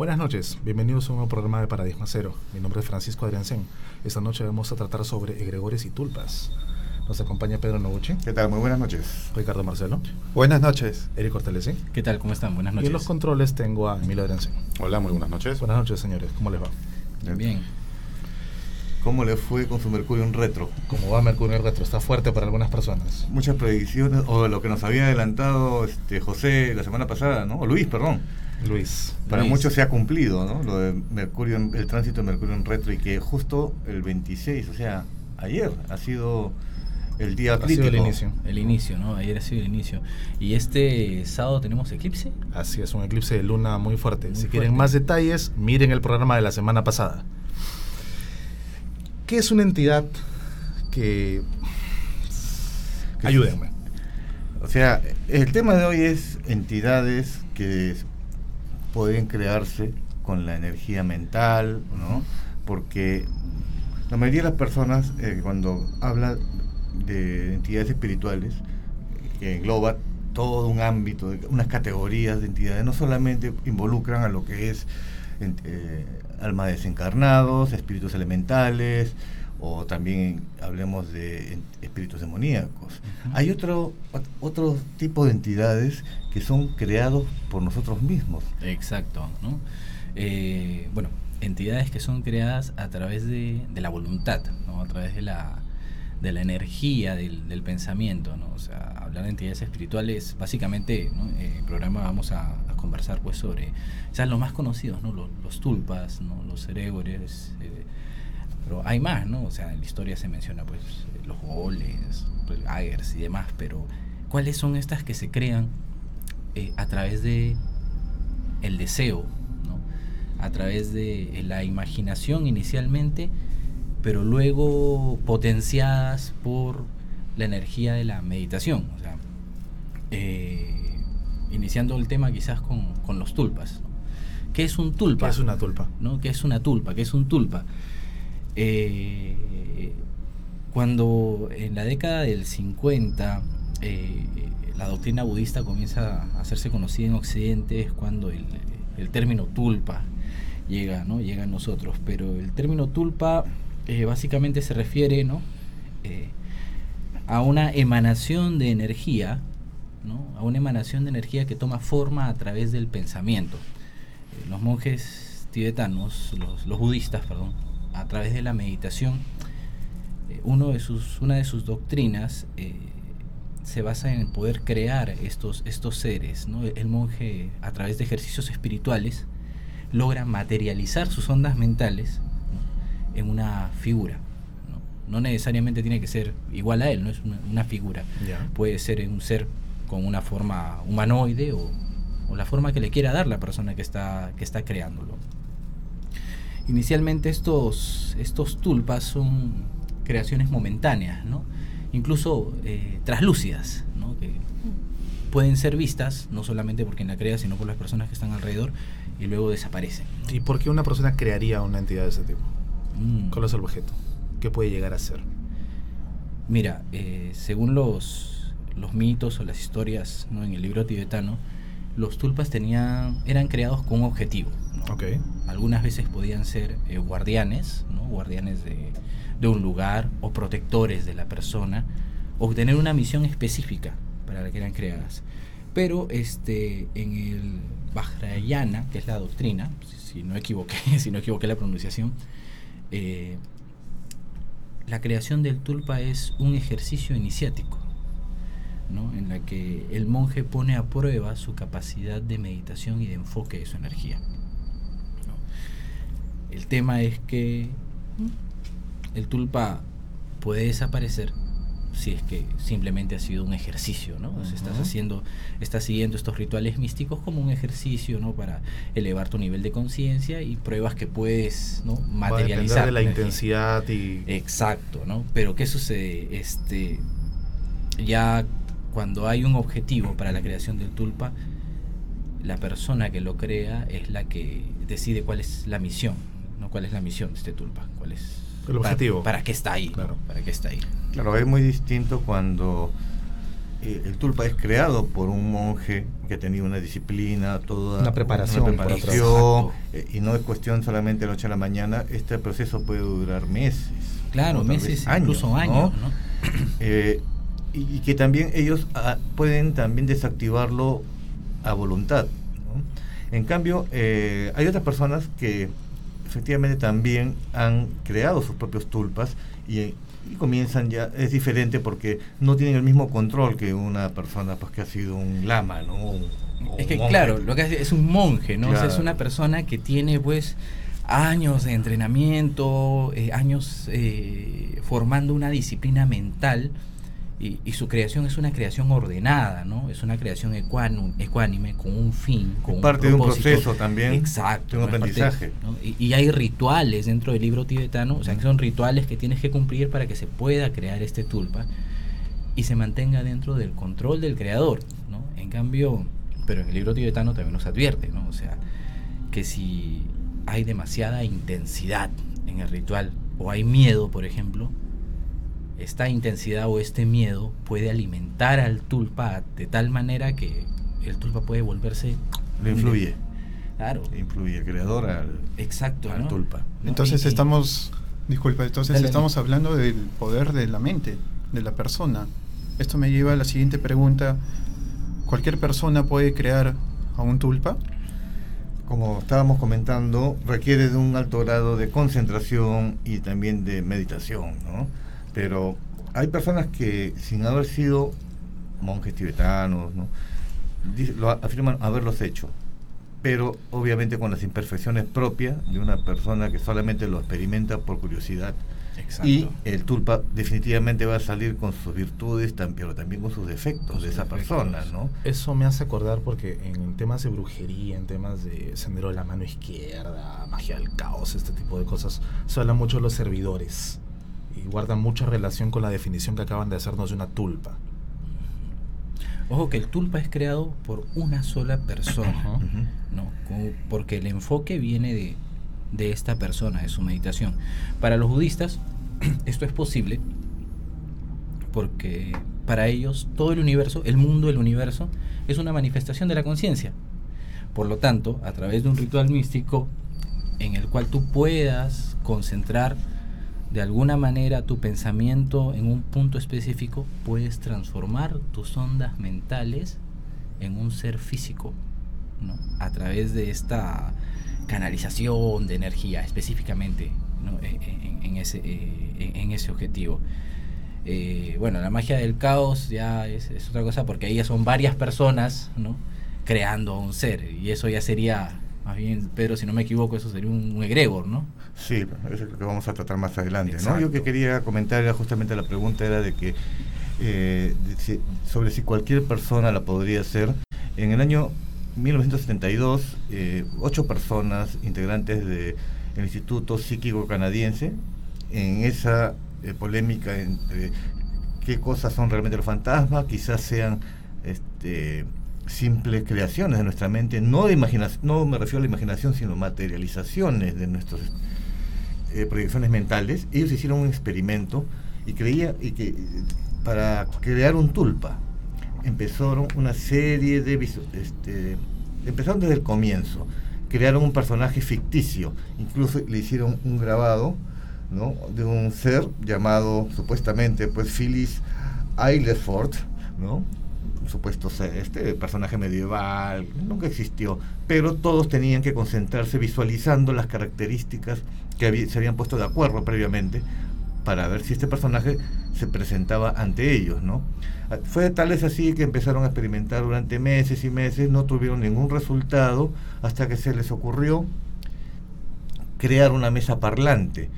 Buenas noches, bienvenidos a un nuevo programa de Paradigma Cero. Mi nombre es Francisco Adriancén. Esta noche vamos a tratar sobre egregores y tulpas. Nos acompaña Pedro Noguchi. ¿Qué tal? Muy buenas noches. Ricardo Marcelo. Buenas noches. Eric Cortelesi. ¿Qué tal? ¿Cómo están? Buenas noches. Y en los controles tengo a Emilio Adriancén. Hola, muy buenas noches. Buenas noches, señores. ¿Cómo les va? Bien. ¿Cómo le fue con su Mercurio en retro? ¿Cómo va Mercurio en retro? Está fuerte para algunas personas. Muchas predicciones, o lo que nos había adelantado este José la semana pasada, ¿no? O Luis, perdón. Luis. Para Luis. muchos se ha cumplido, ¿no? Lo de Mercurio, en- el tránsito de Mercurio en retro y que justo el 26, o sea, ayer ha sido el día Ha crítico. sido el inicio. El inicio, ¿no? Ayer ha sido el inicio. ¿Y este sábado tenemos eclipse? Así es, un eclipse de luna muy fuerte. Muy si fuerte. quieren más detalles, miren el programa de la semana pasada. ¿Qué es una entidad que... Que- Ayúdenme. O sea, el tema de hoy es entidades que pueden crearse con la energía mental, ¿no? Porque la mayoría de las personas eh, cuando habla de entidades espirituales, que engloba todo un ámbito, unas categorías de entidades, no solamente involucran a lo que es eh, almas desencarnados, espíritus elementales, o también hablemos de en- espíritus demoníacos. Hay otro, otro tipo de entidades que son creados por nosotros mismos. Exacto, ¿no? Eh, bueno, entidades que son creadas a través de, de la voluntad, ¿no? A través de la, de la energía del, del pensamiento, ¿no? O sea, hablar de entidades espirituales, básicamente, ¿no? Eh, el programa vamos a, a conversar pues sobre, quizás los más conocidos, ¿no? Los, los tulpas, ¿no? Los cerebres, eh, pero hay más, ¿no? O sea, en la historia se menciona pues los goles, pues, agers y demás, pero ¿cuáles son estas que se crean eh, a través de el deseo, ¿no? a través de eh, la imaginación inicialmente, pero luego potenciadas por la energía de la meditación. O sea, eh, iniciando el tema quizás con, con los tulpas. ¿no? ¿Qué es un tulpa? ¿Qué es una tulpa? ¿no? ¿Qué es una tulpa? ¿Qué es un tulpa? Eh, cuando en la década del 50 eh, la doctrina budista comienza a hacerse conocida en Occidente es cuando el, término tulpa llega, ¿no? llega a nosotros. Pero el término tulpa eh, básicamente se refiere ¿no? A una emanación de energía, ¿no? a una emanación de energía que toma forma a través del pensamiento. Los monjes tibetanos, los budistas, perdón, a través de la meditación, eh, uno de sus, una de sus doctrinas eh, se basa en poder crear estos, estos seres. ¿no? El monje, a través de ejercicios espirituales, logra materializar sus ondas mentales ¿no? en una figura. ¿no? no necesariamente tiene que ser igual a él, no es una, una figura. Puede ser un ser con una forma humanoide o, o la forma que le quiera dar la persona que está, que está creándolo. Inicialmente estos, estos tulpas son creaciones momentáneas, ¿no? incluso eh, traslúcidas, ¿no? que pueden ser vistas no solamente por quien la crea, sino por las personas que están alrededor y luego desaparecen. ¿no? ¿Y por qué una persona crearía una entidad de ese tipo? Mm. ¿Cuál es el objeto? ¿Qué puede llegar a ser? Mira, eh, según los, los mitos o las historias ¿no? en el libro tibetano, los tulpas tenían, eran creados con un objetivo. Algunas veces podían ser eh, guardianes, ¿no? guardianes de, de un lugar o protectores de la persona, o tener una misión específica para la que eran creadas. Pero este, en el Vajrayana, que es la doctrina, si, si no equivoqué, si no equivoqué la pronunciación, eh, la creación del tulpa es un ejercicio iniciático, ¿no? en la que el monje pone a prueba su capacidad de meditación y de enfoque de su energía. El tema es que el tulpa puede desaparecer si es que simplemente ha sido un ejercicio, ¿no? Estás haciendo, estás siguiendo estos rituales místicos como un ejercicio, ¿no? Para elevar tu nivel de conciencia y pruebas que puedes, ¿no? Va a depender Materializar. de la intensidad y... Exacto, ¿no? Pero ¿qué sucede? Este, ya cuando hay un objetivo para la creación del tulpa, la persona que lo crea es la que decide cuál es la misión. ¿Cuál es la misión de este tulpa? ¿Cuál es El para- objetivo. ¿Para, qué está ahí? ¿no? Claro. ¿Para qué está ahí? Claro, es muy distinto cuando eh, el tulpa es creado por un monje que tenía una disciplina, toda una preparación, una preparación eh, y no es cuestión solamente de la noche a la mañana, este proceso puede durar meses. Claro, meses, incluso años. ¿no? Eh, y, que también ellos ah, pueden también desactivarlo a voluntad. En cambio, hay otras personas que efectivamente también han creado sus propios tulpas y y comienzan ya, es diferente porque no tienen el mismo control que una persona pues que ha sido un lama, ¿no? es que claro, lo que es un monje, ¿no? es una persona que tiene pues años de entrenamiento, eh, años eh, formando una disciplina mental y, su creación es una creación ordenada, ¿no? Es una creación ecuánime, con un fin, con parte de un proceso también. Exacto. De un aprendizaje. y, hay rituales dentro del libro tibetano, o sea, que son rituales que tienes que cumplir para que se pueda crear este tulpa y se mantenga dentro del control del creador, ¿no? En cambio, pero en el libro tibetano también nos advierte, ¿no? O sea, que si hay demasiada intensidad en el ritual o hay miedo, por ejemplo, esta intensidad o este miedo puede alimentar al tulpa de tal manera que el tulpa puede volverse... Le influye. Claro. Le influye el creador al, Exacto, al tulpa. Entonces estamos, disculpa, entonces estamos hablando del poder de la mente, de la persona. Esto me lleva a la siguiente pregunta. ¿Cualquier persona puede crear a un tulpa? Como estábamos comentando, requiere de un alto grado de concentración y también de meditación, ¿no? Pero hay personas que, sin haber sido monjes tibetanos, ¿no? lo afirman haberlos hecho, pero obviamente con las imperfecciones propias de una persona que solamente lo experimenta por curiosidad. Y el tulpa definitivamente va a salir con sus virtudes, pero también con sus defectos de esa persona, ¿no? Eso me hace acordar porque en temas de brujería, en temas de sendero de la mano izquierda, magia del caos, este tipo de cosas, se habla mucho de los servidores y guarda mucha relación con la definición que acaban de hacernos de una tulpa. Ojo que el tulpa es creado por una sola persona, ¿no? porque el enfoque viene de, de esta persona, de su meditación. Para los budistas, esto es posible porque para ellos todo el universo, el mundo del universo, es una manifestación de la conciencia. Por lo tanto, a través de un ritual místico en el cual tú puedas concentrar de alguna manera tu pensamiento en un punto específico, puedes transformar tus ondas mentales en un ser físico, ¿no? a través de esta canalización de energía específicamente e, e, en, ese, eh, en ese objetivo. Eh, bueno, la magia del caos ya es, es, otra cosa porque ahí ya son varias personas ¿no? creando un ser y eso ya sería más bien, Pedro, si no me equivoco, eso sería un, egregor, ¿no? Sí, eso es lo que vamos a tratar más adelante. ¿no? Yo que quería comentar era justamente la pregunta era de que eh, sobre si cualquier persona la podría hacer. En el año 1972, eh, ocho personas integrantes del Instituto Psíquico Canadiense, en esa eh, polémica entre qué cosas son realmente los fantasmas, quizás sean este, simples creaciones de nuestra mente, no, de imaginación, no me refiero a la imaginación, sino materializaciones de nuestras eh, proyecciones mentales. Ellos hicieron un experimento y creía y que para crear un tulpa empezaron una serie de este, empezaron desde el comienzo crearon un personaje ficticio incluso le hicieron un grabado ¿no? de un ser llamado supuestamente pues Phyllis Aylesford ¿no? Supuesto este personaje medieval, nunca existió, pero todos tenían que concentrarse visualizando las características que se habían puesto de acuerdo previamente para ver si este personaje se presentaba ante ellos, ¿no? Ah, fue tal vez así que empezaron a experimentar durante meses y meses, no tuvieron ningún resultado hasta que se les ocurrió crear una mesa parlante.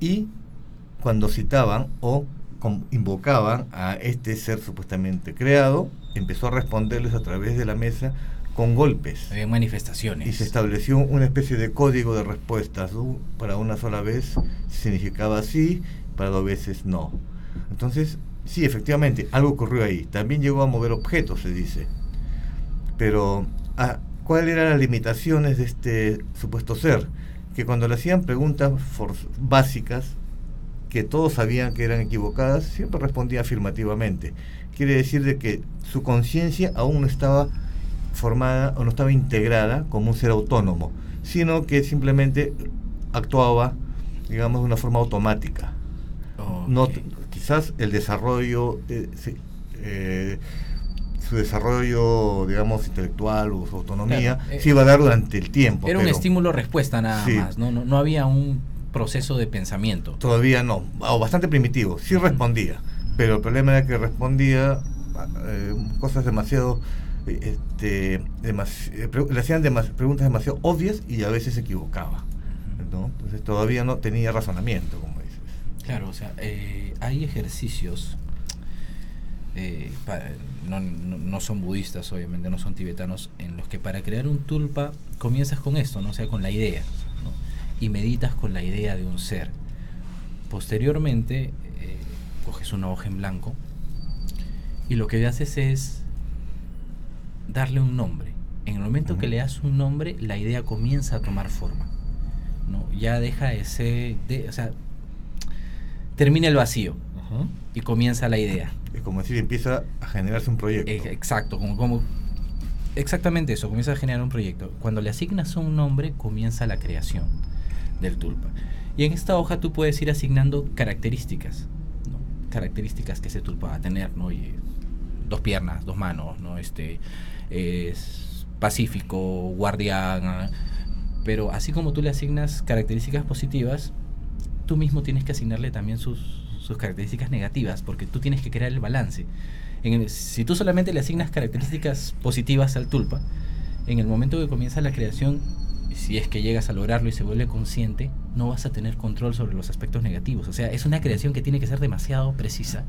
Y cuando citaban o invocaban a este ser supuestamente creado, empezó a responderles a través de la mesa con golpes. Había manifestaciones. Y se estableció una especie de código de respuestas. Para una sola vez significaba sí, para dos veces no. Entonces, sí, efectivamente, algo ocurrió ahí. También llegó a mover objetos, se dice. Pero, ah, ¿cuáles eran las limitaciones de este supuesto ser? Que cuando le hacían preguntas básicas, que todos sabían que eran equivocadas, siempre respondía afirmativamente. Quiere decir de que su conciencia aún no estaba formada o no estaba integrada como un ser autónomo, sino que simplemente actuaba, digamos, de una forma automática. No, quizás el desarrollo, eh, eh, su desarrollo, digamos, intelectual o su autonomía, eh, se iba a dar durante el tiempo. Era un estímulo-respuesta nada más, ¿no? ¿no? había un proceso de pensamiento. Todavía no, o bastante primitivo, sí respondía, pero el problema era que respondía cosas demasiado este, le hacían preguntas demasiado obvias y a veces se equivocaba. Entonces todavía no tenía razonamiento, como dices. Claro, o sea, eh, hay ejercicios, eh, no, son budistas obviamente, no son tibetanos, en los que para crear un tulpa comienzas con esto, ¿no? o sea, con la idea, y meditas con la idea de un ser. Posteriormente, eh, coges una hoja en blanco y lo que haces es darle un nombre. En el momento que le das un nombre, la idea comienza a tomar forma. ¿no? Ya deja ese, de, o sea, termina el vacío y comienza la idea. Es como decir, empieza a generarse un proyecto. exacto, como, como exactamente eso, comienza a generar un proyecto. Cuando le asignas un nombre, comienza la creación del tulpa. Y en esta hoja tú puedes ir asignando características, características que ese tulpa va a tener, ¿no? Y dos piernas, dos manos, ¿no? Este, es pacífico, guardián, pero así como tú le asignas características positivas, tú mismo tienes que asignarle también sus, características negativas, porque tú tienes que crear el balance. En si tú solamente le asignas características positivas al tulpa, en el momento que comienza la creación, si es que llegas a lograrlo y se vuelve consciente, no vas a tener control sobre los aspectos negativos. O sea, es una creación que tiene que ser demasiado precisa,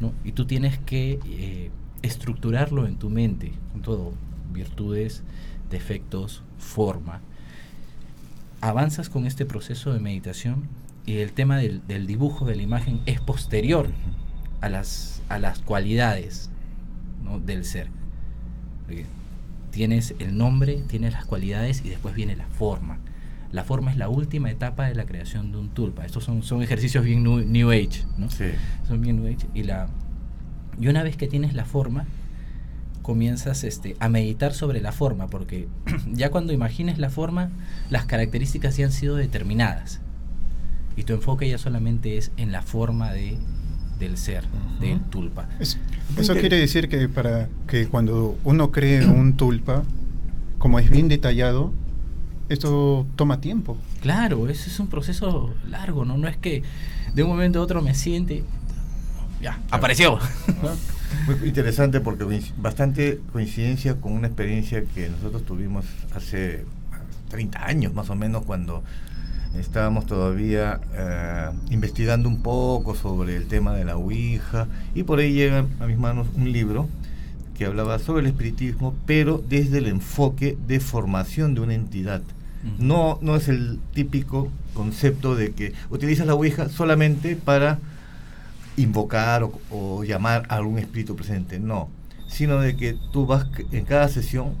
¿no? Y tú tienes que eh, estructurarlo en tu mente, con todo, virtudes, defectos, forma. Avanzas con este proceso de meditación y el tema del, dibujo de la imagen es posterior a las, a las cualidades del ser. Tienes el nombre, tienes las cualidades y después viene la forma. La forma es la última etapa de la creación de un tulpa. Estos son, son ejercicios bien new, Age, ¿no? Son bien New Age. Y la, y una vez que tienes la forma, comienzas este, a meditar sobre la forma, porque ya cuando imagines la forma, las características ya han sido determinadas. Y tu enfoque ya solamente es en la forma de, del ser, del tulpa. eso quiere decir que para que cuando uno cree un tulpa, como es bien detallado, esto toma tiempo. Claro, eso es un proceso largo, ¿no? No es que de un momento a otro me siente, ya, apareció. Muy interesante porque bastante coincidencia con una experiencia que nosotros tuvimos hace 30 años más o menos cuando estábamos todavía eh, investigando un poco sobre el tema de la Ouija y por ahí llega a mis manos un libro que hablaba sobre el espiritismo pero desde el enfoque de formación de una entidad. No, no es el típico concepto de que utilizas la Ouija solamente para invocar o, llamar a algún espíritu presente, no, sino de que tú vas en cada sesión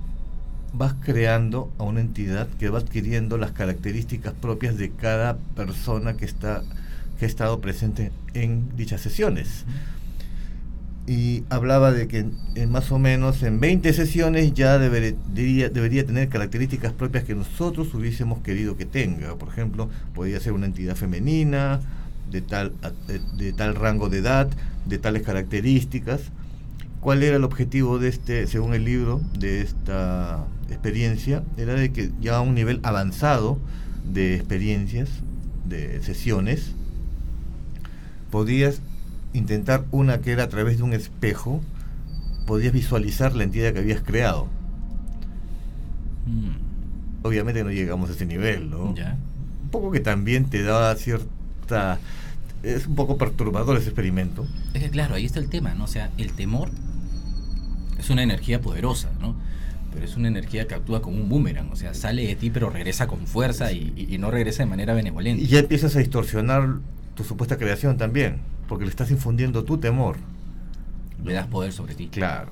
vas creando a una entidad que va adquiriendo las características propias de cada persona que está que ha estado presente en dichas sesiones. Y hablaba de que en, más o menos en 20 sesiones ya debería, debería tener características propias que nosotros hubiésemos querido que tenga. Por ejemplo, podría ser una entidad femenina, de tal, de, tal rango de edad, de tales características. ¿Cuál era el objetivo de este, según el libro, de esta experiencia? Era de que ya a un nivel avanzado de experiencias, de sesiones, podías intentar una que era a través de un espejo, podías visualizar la entidad que habías creado. Mm. Obviamente no llegamos a ese nivel, ¿no? Un poco que también te daba cierta es un poco perturbador ese experimento. Es que claro, ahí está el tema, ¿no? O sea, el temor es una energía poderosa, ¿no? Pero es una energía que actúa como un boomerang, o sea, sale de ti pero regresa con fuerza y, no regresa de manera benevolente. Y ya empiezas a distorsionar tu supuesta creación también, porque le estás infundiendo tu temor. Le das poder sobre ti. Claro.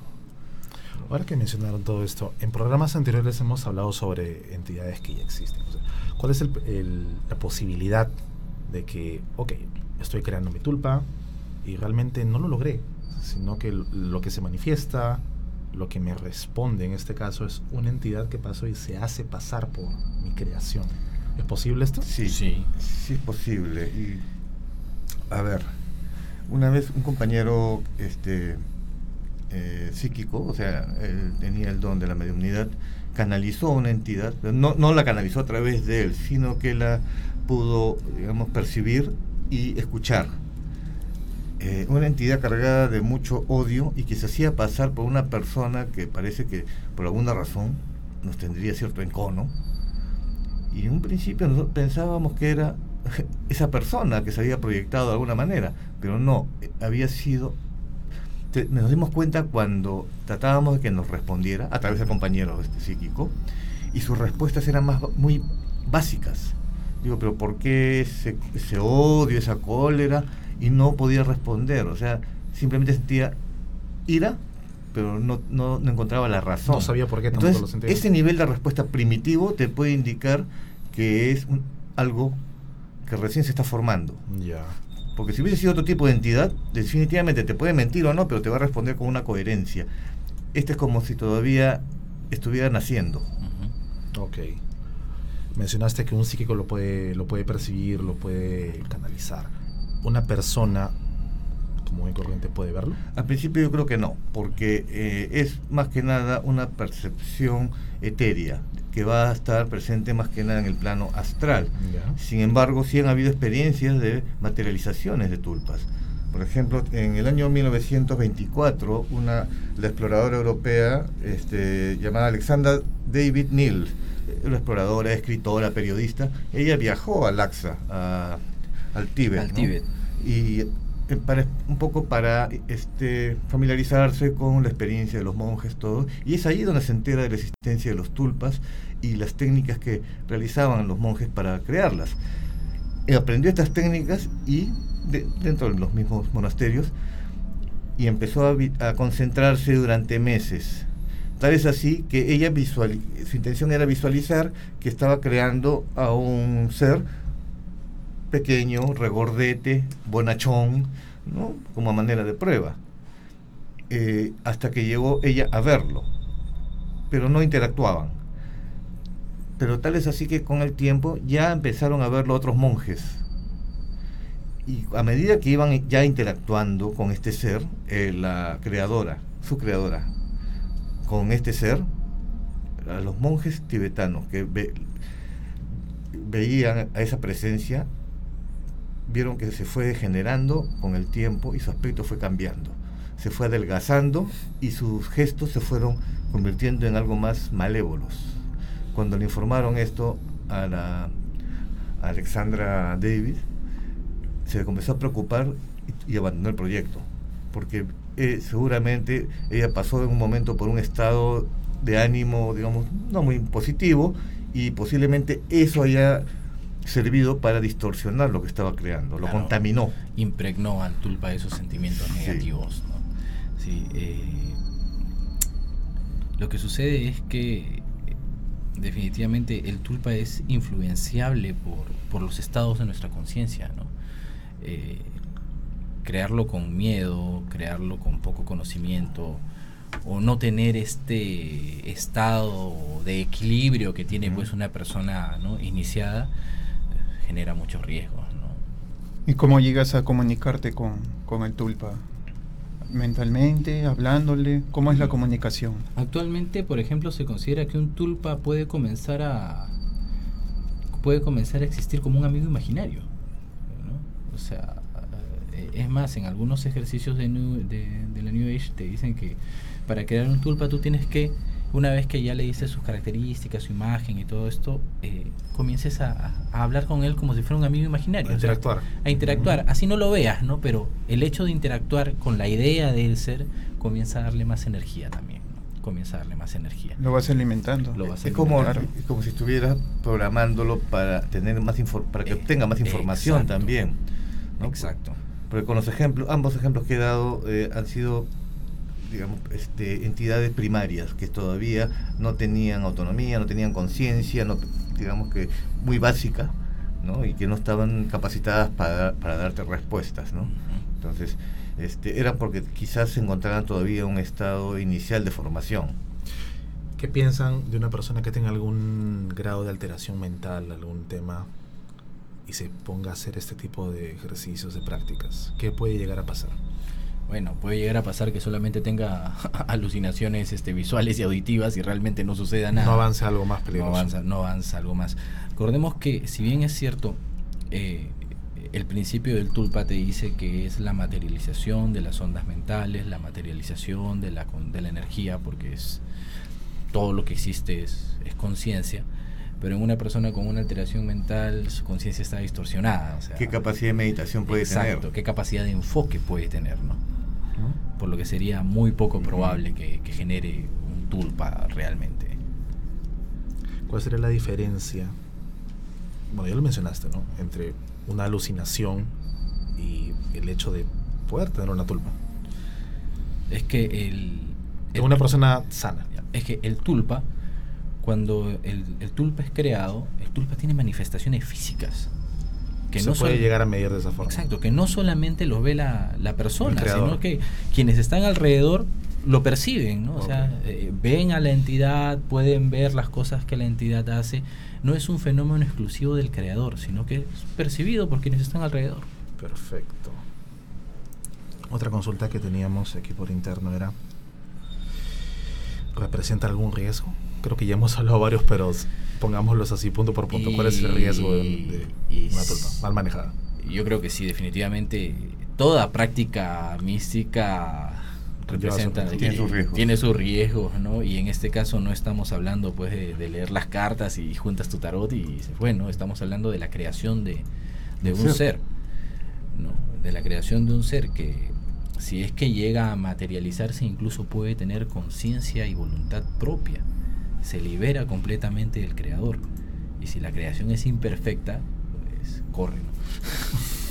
Ahora que mencionaron todo esto, en programas anteriores hemos hablado sobre entidades que ya existen. ¿Cuál es la posibilidad de que, ok, estoy creando mi tulpa y realmente no lo logré, sino que lo que se manifiesta, lo que me responde en este caso es una entidad que pasó y se hace pasar por mi creación. ¿Es posible esto? Sí, sí, sí es posible. Y, a ver, una vez un compañero este, eh, psíquico, o sea, él tenía el don de la mediunidad, canalizó una entidad, no, no la canalizó a través de él, sino que la pudo, digamos, percibir y escuchar. Eh, una entidad cargada de mucho odio y que se hacía pasar por una persona que parece que por alguna razón nos tendría cierto encono. Y en un principio pensábamos que era esa persona que se había proyectado de alguna manera, pero no, eh, había sido... nos dimos cuenta cuando tratábamos de que nos respondiera a través del compañero este, psíquico y sus respuestas eran más muy básicas. Digo, pero ¿por qué ese odio, esa cólera? Y no podía responder, o sea, simplemente sentía ira, pero no, no, encontraba la razón. No sabía por qué Entonces, lo sentía. Ese nivel de respuesta primitivo te puede indicar que es algo que recién se está formando. Ya. Porque si hubiese sido otro tipo de entidad, definitivamente te puede mentir o no, pero te va a responder con una coherencia. Este es como si todavía estuviera naciendo. Ok. Mencionaste que un psíquico lo puede, lo puede percibir, lo puede canalizar. ¿Una persona común y corriente puede verlo? Al principio yo creo que no, porque eh, es más que nada una percepción etérea que va a estar presente más que nada en el plano astral. Sin embargo, sí han habido experiencias de materializaciones de tulpas. Por ejemplo, en el año 1924, una, la exploradora europea este, llamada Alexandra David Neal, una exploradora, escritora, periodista, ella viajó a Laxa, al Tíbet. Al Tíbet. Y eh, para, un poco para este, familiarizarse con la experiencia de los monjes, todo. Y es ahí donde se entera de la existencia de los tulpas y las técnicas que realizaban los monjes para crearlas. aprendió estas técnicas y dentro de los mismos monasterios y empezó a, concentrarse durante meses. Tal es así que ella visual, su intención era visualizar que estaba creando a un ser pequeño, regordete, bonachón, ¿no? como manera de prueba. Eh, hasta que llegó ella a verlo, pero no interactuaban. Pero tal es así que con el tiempo ya empezaron a verlo otros monjes. Y a medida que iban ya interactuando con este ser, eh, la creadora, su creadora, con este ser, los monjes tibetanos que veían a esa presencia vieron que se fue degenerando con el tiempo y su aspecto fue cambiando. Se fue adelgazando y sus gestos se fueron convirtiendo en algo más malévolos. Cuando le informaron esto a la Alexandra Davis, se comenzó a preocupar y, abandonó el proyecto, porque eh, seguramente ella pasó en un momento por un estado de ánimo, digamos, no muy positivo, y posiblemente eso haya servido para distorsionar lo que estaba creando, lo contaminó. Impregnó al tulpa esos sentimientos negativos. Eh, lo que sucede es que definitivamente el tulpa es influenciable por, los estados de nuestra conciencia. ¿no? Eh, crearlo con miedo, crearlo con poco conocimiento, o no tener este estado de equilibrio que tiene pues una persona ¿no? iniciada genera muchos riesgos. ¿no? ¿Y cómo llegas a comunicarte con, con el tulpa? mentalmente, hablándole? ¿Cómo es la comunicación? Actualmente, por ejemplo, se considera que un tulpa puede comenzar a puede comenzar a existir como un amigo imaginario. ¿no? O sea, eh, es más, en algunos ejercicios de, de, de, la New Age te dicen que para crear un tulpa tú tienes que una vez que ya le dices sus características, su imagen y todo esto, eh, comiences a, hablar con él como si fuera un amigo imaginario. A interactuar. a interactuar. Así no lo veas, ¿no? Pero el hecho de interactuar con la idea del ser comienza a darle más energía también. Comienza a darle más energía. Lo vas alimentando. Lo es, como, como si estuvieras programándolo para tener más para que obtenga más información también. Exacto. Porque con los ejemplos, ambos ejemplos que he dado eh, han sido digamos, este, entidades primarias que todavía no tenían autonomía, no tenían conciencia, no, digamos que muy básica, ¿no? y que no estaban capacitadas para, para darte respuestas. ¿no? Entonces, este, era porque quizás se encontraban todavía en un estado inicial de formación. ¿Qué piensan de una persona que tenga algún grado de alteración mental, algún tema, y se ponga a hacer este tipo de ejercicios, de prácticas? ¿Qué puede llegar a pasar? Bueno, puede llegar a pasar que solamente tenga alucinaciones este, visuales y auditivas y realmente no suceda nada. No avanza algo más peligroso. No avanza, no avanza algo más. Recordemos que si bien es cierto, eh, el principio del tulpa te dice que es la materialización de las ondas mentales, la materialización de la, de la energía, porque es todo lo que existe es, es conciencia pero en una persona con una alteración mental su conciencia está distorsionada. ¿Qué capacidad de meditación puede tener? Exacto, qué capacidad de enfoque puede tener, ¿no? Por lo que sería muy poco probable que, que, genere un tulpa realmente. ¿Cuál sería la diferencia? Bueno, ya lo mencionaste, ¿no? Entre una alucinación y el hecho de poder tener una tulpa. Es que el... el una persona sana. Es que el tulpa cuando el, tulpa es creado, el tulpa tiene manifestaciones físicas. Que Se no puede llegar a medir de esa forma. Exacto, que no solamente lo ve la, persona, sino que quienes están alrededor lo perciben, ¿no? O sea, eh, ven a la entidad, pueden ver las cosas que la entidad hace. No es un fenómeno exclusivo del creador, sino que es percibido por quienes están alrededor. Perfecto. Otra consulta que teníamos aquí por interno era, ¿representa algún riesgo? creo que ya hemos hablado varios, pero pongámoslos así punto por punto. ¿Cuál es el riesgo de, una tulpa mal manejada? Yo creo que sí, definitivamente toda práctica mística representa tiene, sus riesgos. tiene sus riesgos, ¿no? Y en este caso no estamos hablando pues de, leer las cartas y juntas tu tarot y bueno, estamos hablando de la creación de, de un ser, ¿no? De la creación de un ser que si es que llega a materializarse incluso puede tener conciencia y voluntad propia se libera completamente del creador. Y si la creación es imperfecta, pues corre.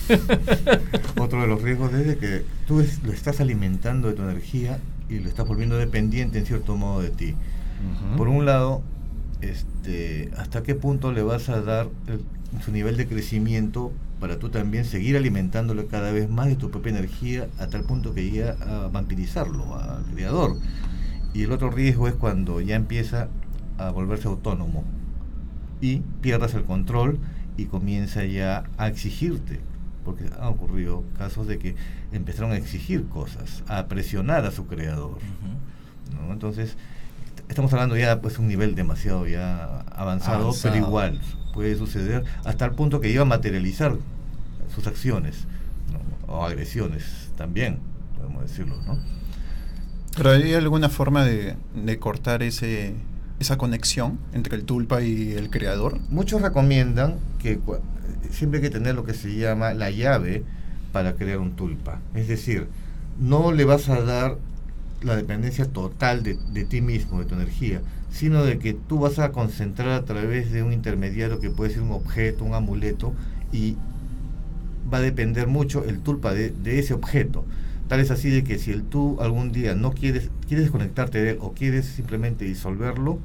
Otro de los riesgos es de que tú lo estás alimentando de tu energía y lo estás volviendo dependiente en cierto modo de ti. Por un lado, este, ¿hasta qué punto le vas a dar su nivel de crecimiento para tú también seguir alimentándole cada vez más de tu propia energía a tal punto que llegue a vampirizarlo al creador? Y el otro riesgo es cuando ya empieza a volverse autónomo y pierdas el control y comienza ya a exigirte, porque han ocurrido casos de que empezaron a exigir cosas, a presionar a su creador. Entonces, estamos hablando ya pues un nivel demasiado ya avanzado, pero igual puede suceder hasta el punto que lleva a materializar sus acciones o agresiones también, podemos decirlo, ¿no? Pero hay alguna forma de, de cortar ese esa conexión entre el tulpa y el creador? Muchos recomiendan que siempre hay que tener lo que se llama la llave para crear un tulpa. Es decir, no le vas a dar la dependencia total de, de, ti mismo, de tu energía, sino de que tú vas a concentrar a través de un intermediario que puede ser un objeto, un amuleto, y va a depender mucho el tulpa de, de ese objeto. Tal es así de que si el tú algún día no quieres, quieres desconectarte de él o quieres simplemente disolverlo,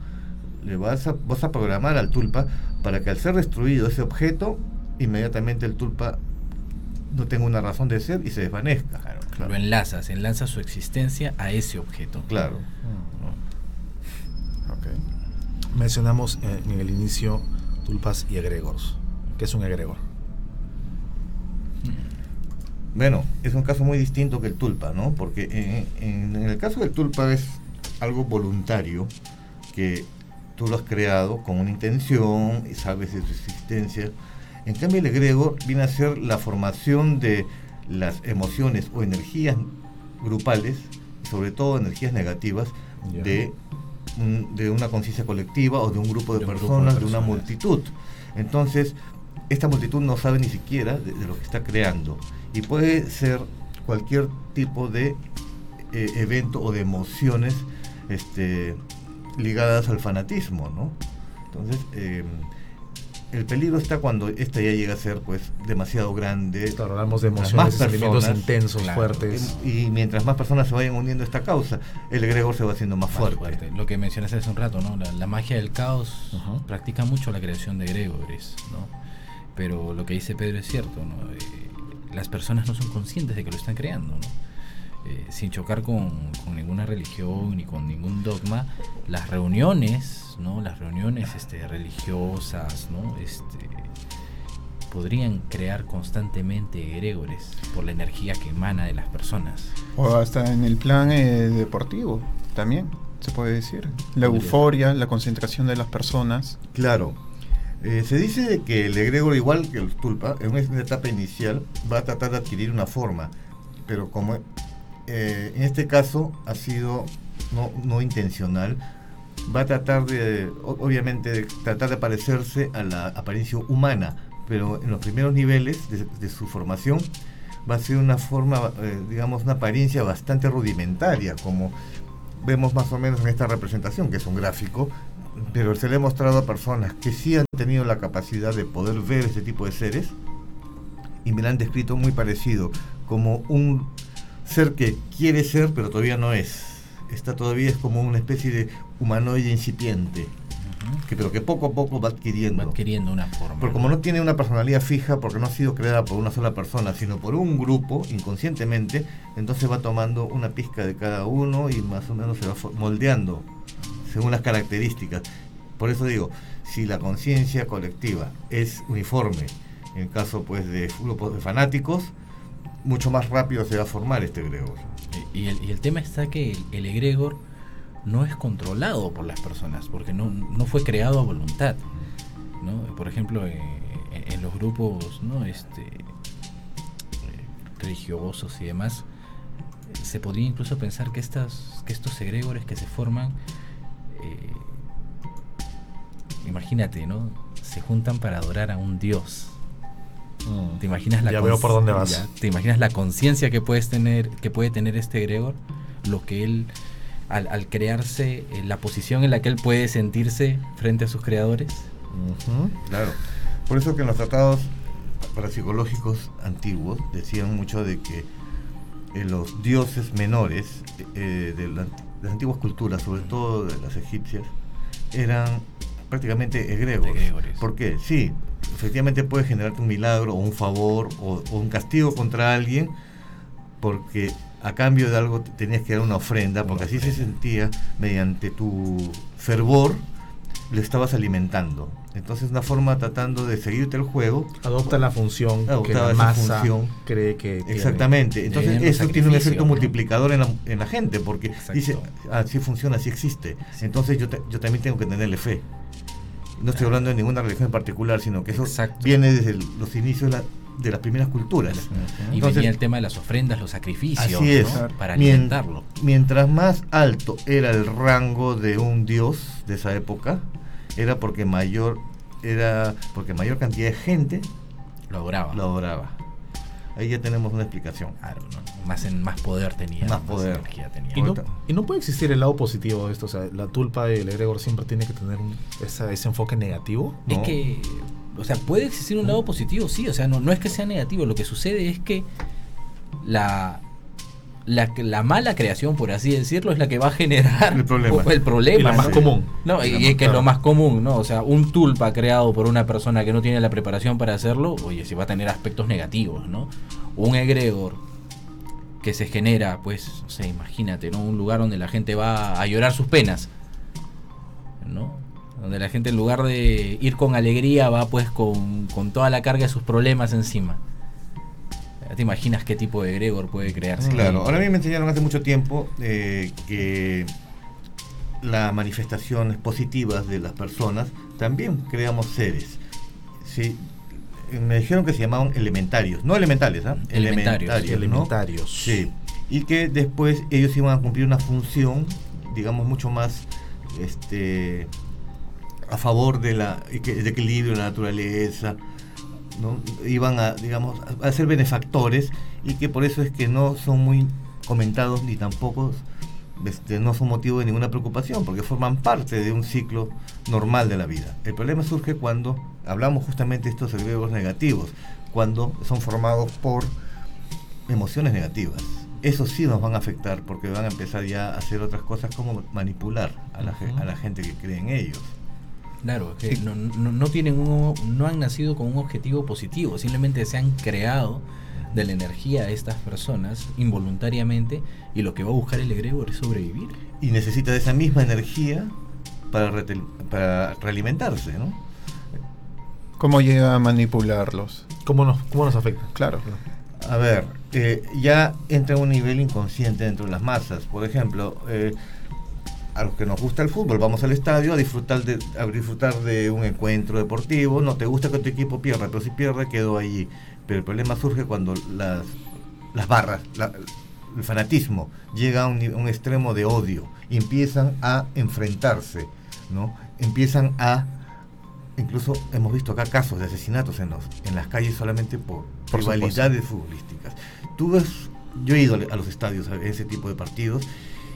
le vas a, vas a programar al tulpa para que al ser destruido ese objeto, inmediatamente el tulpa no tenga una razón de ser y se desvanezca. Lo enlazas, enlaza su existencia a ese objeto. Claro. Mm. Mencionamos en, en el inicio tulpas y egregores. ¿Qué es un egregor? Bueno, es un caso muy distinto que el tulpa, ¿no? Porque en, el caso del tulpa es algo voluntario que tú lo has creado con una intención y sabes de su existencia. En cambio, el egregor viene a ser la formación de las emociones o energías grupales, sobre todo energías negativas, de, de una conciencia colectiva o de un grupo de, personas, de, una multitud. Entonces, esta multitud no sabe ni siquiera de lo que está creando y puede ser cualquier tipo de eh, evento o de emociones este, ligadas al fanatismo, ¿no? Entonces, em, el peligro está cuando esta ya llega a ser pues demasiado grande. Claro, hablamos de emociones, sentimientos intensos, fuertes. Y, mientras más personas se vayan uniendo a esta causa, el egregor se va haciendo más, fuerte. Lo que mencionaste hace un rato, ¿no? La, magia del caos practica mucho la creación de egregores, ¿no? Pero lo que dice Pedro es cierto, ¿no? Eh, las personas no son conscientes de que lo están creando, ¿no? Eh, sin chocar con, con, ninguna religión ni con ningún dogma, las reuniones, ¿no? Las reuniones este, religiosas, ¿no? Este, podrían crear constantemente egregores por la energía que emana de las personas. O hasta en el plan eh, deportivo también, se puede decir. La euforia, la concentración de las personas. Claro. Eh, se dice que el egregor, igual que el tulpa, en una etapa inicial va a tratar de adquirir una forma, pero como eh, en este caso ha sido no, intencional, va a tratar de, obviamente, de tratar de parecerse a la apariencia humana, pero en los primeros niveles de, su formación va a ser una forma, eh, digamos, una apariencia bastante rudimentaria, como vemos más o menos en esta representación, que es un gráfico, pero se le ha mostrado a personas que sí han tenido la capacidad de poder ver este tipo de seres y me lo han descrito muy parecido, como un ser que quiere ser, pero todavía no es. Está todavía es como una especie de humanoide incipiente que, pero que poco a poco va adquiriendo. Va adquiriendo una forma. Porque como no tiene una personalidad fija, porque no ha sido creada por una sola persona, sino por un grupo, inconscientemente, entonces va tomando una pizca de cada uno y más o menos se va moldeando según las características. Por eso digo, si la conciencia colectiva es uniforme, en caso pues de grupos de fanáticos, mucho más rápido se va a formar este egregor. Y el, y el tema está que el, egregor no es controlado por las personas, porque no, no fue creado a voluntad. ¿no? Por ejemplo, eh, en los grupos ¿no? este, religiosos y demás, se podría incluso pensar que, estas, que estos egregores que se forman, eh, imagínate, ¿no? se juntan para adorar a un dios. Mm. ¿Te imaginas la Ya veo por dónde vas. ya, ¿Te imaginas la conciencia que puedes tener, que puede tener este egregor? Lo que él al, al crearse eh, la posición en la que él puede sentirse frente a sus creadores. Claro. Por eso que en los tratados parapsicológicos antiguos decían mucho de que eh, los dioses menores eh, de, la- de las antiguas culturas, sobre todo de las egipcias, eran prácticamente egregores. Egregores. ¿Por qué? Sí, efectivamente puede generarte un milagro o un favor o, o un castigo contra alguien porque a cambio de algo te- tenías que dar una ofrenda, porque así se sentía mediante tu fervor lo estabas alimentando. Entonces una forma tratando de seguirte el juego Adopta la función que la masa función. cree que tiene. Exactamente. Entonces eso tiene un efecto ¿no? multiplicador en la, en la gente, porque Exacto. dice, así funciona, así existe. Entonces yo, te- yo también tengo que tenerle fe. No estoy hablando de ninguna religión en particular, sino que eso Exacto. viene desde los inicios de, la- de las primeras culturas. Y Entonces- venía el tema de las ofrendas, los sacrificios, Así es. ¿no? para Mien- alimentarlo. Mientras más alto era el rango de un dios de esa época, era porque mayor era porque mayor cantidad de gente Lo adoraba. lo adoraba. Ahí ya tenemos una explicación. Claro, ¿no? más, en, más poder tenía. Más poder. energía tenía. Y no, y no puede existir el lado positivo de esto. O sea, la tulpa y el egregor siempre tiene que tener un- esa- ese enfoque negativo. Es que, o sea, puede existir un lado positivo, sí, o sea, no, no es que sea negativo, lo que sucede es que la, la, la mala creación, por así decirlo, es la que va a generar El problema. el problema. Y la más común. No, y, y más- que es lo más común, ¿no? O sea, un tulpa creado por una persona que no tiene la preparación para hacerlo, oye, si va a tener aspectos negativos, ¿no? Un egregor que se genera, pues, no sé, imagínate, ¿no? Un lugar donde la gente va a llorar sus penas, ¿no? Donde la gente en lugar de ir con alegría va pues con, con toda la carga de sus problemas encima. ¿Te imaginas qué tipo de egregor puede crearse? Claro, ahora a mí me enseñaron hace mucho tiempo eh, que las manifestaciones positivas de las personas también creamos seres. Sí, me dijeron que se llamaban elementarios, no elementales, ¿ah? Elementarios, ¿no? Elementarios. Sí, y que después ellos iban a cumplir una función, digamos, mucho más este, a favor de la, del equilibrio de la naturaleza, ¿no? iban a, digamos, a ser benefactores y que por eso es que no son muy comentados ni tampoco este, no son motivo de ninguna preocupación porque forman parte de un ciclo normal de la vida. El problema surge cuando hablamos justamente de estos egregores negativos, cuando son formados por emociones negativas. Eso sí nos van a afectar porque van a empezar ya a hacer otras cosas como manipular la, a la gente que cree en ellos. Claro, que no, no, no tienen un, no han nacido con un objetivo positivo, simplemente se han creado de la energía de estas personas involuntariamente y lo que va a buscar el egregor es sobrevivir. Y necesita de esa misma energía para, retel- para realimentarse, ¿no? ¿Cómo llega a manipularlos? ¿Cómo nos, cómo nos afecta? Claro. A ver, eh, ya entra a un nivel inconsciente dentro de las masas. Por ejemplo, eh, a los que nos gusta el fútbol, vamos al estadio a disfrutar de, a disfrutar de un encuentro deportivo. No te gusta que tu equipo pierda, pero si pierde, quedó allí. Pero el problema surge cuando las, las barras, la- el fanatismo llega a un extremo de odio y empiezan a enfrentarse, ¿no? Empiezan a incluso hemos visto acá casos de asesinatos en, los, en las calles solamente por, Por rivalidades futbolísticas. Tú ves, yo he ido a los estadios a ese tipo de partidos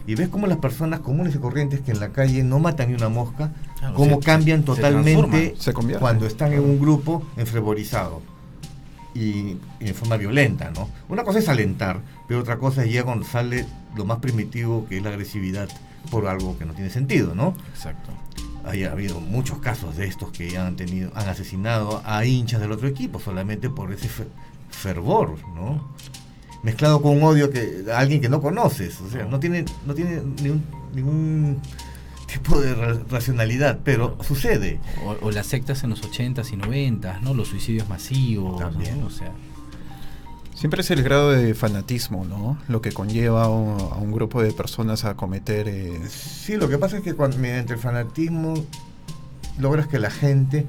y ves cómo las personas comunes y corrientes que en la calle no matan ni una mosca, Claro, cómo se- cambian totalmente se cuando están en un grupo enfervorizado y, y en forma violenta, ¿no? Una cosa es alentar, pero otra cosa es ya cuando sale lo más primitivo que es la agresividad por algo que no tiene sentido, ¿no? Exacto. Hay ha habido muchos casos de estos que han tenido, han asesinado a hinchas del otro equipo solamente por ese fe- fervor, ¿no? Mezclado con un odio que a alguien que no conoces, o sea, no tiene, no tiene ningún, ningún tipo de ra- racionalidad, pero sucede. O, o las sectas en los 80s y 90s, ¿no? Los suicidios masivos, También. ¿no? O sea, Siempre es el grado de fanatismo, ¿no? Lo que conlleva a un, a un grupo de personas a cometer... eh, Sí, lo que pasa es que cuando, mediante el fanatismo logras que la gente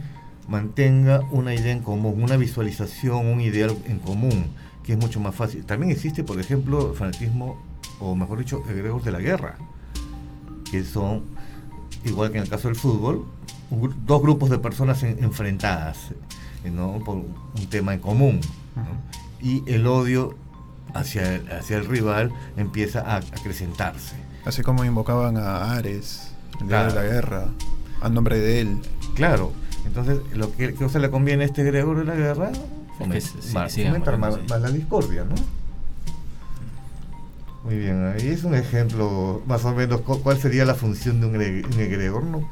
mantenga una idea en común, una visualización, un ideal en común, que es mucho más fácil. También existe, por ejemplo, fanatismo, o mejor dicho, egregos de la guerra, que son, igual que en el caso del fútbol, un dos grupos de personas en- enfrentadas, eh, ¿no? por un tema en común. ¿no? Y el odio hacia el, hacia el rival empieza a acrecentarse. así como invocaban a Ares, el día de Claro. la guerra, a nombre de él. Claro, entonces lo que, que se le conviene a este Gregorio de la guerra fomen- Es que sí, más- fomentar más, más la discordia, ¿no? Muy bien, ahí es un ejemplo más o menos cu- cuál sería la función de un, egre- un egregor, ¿no?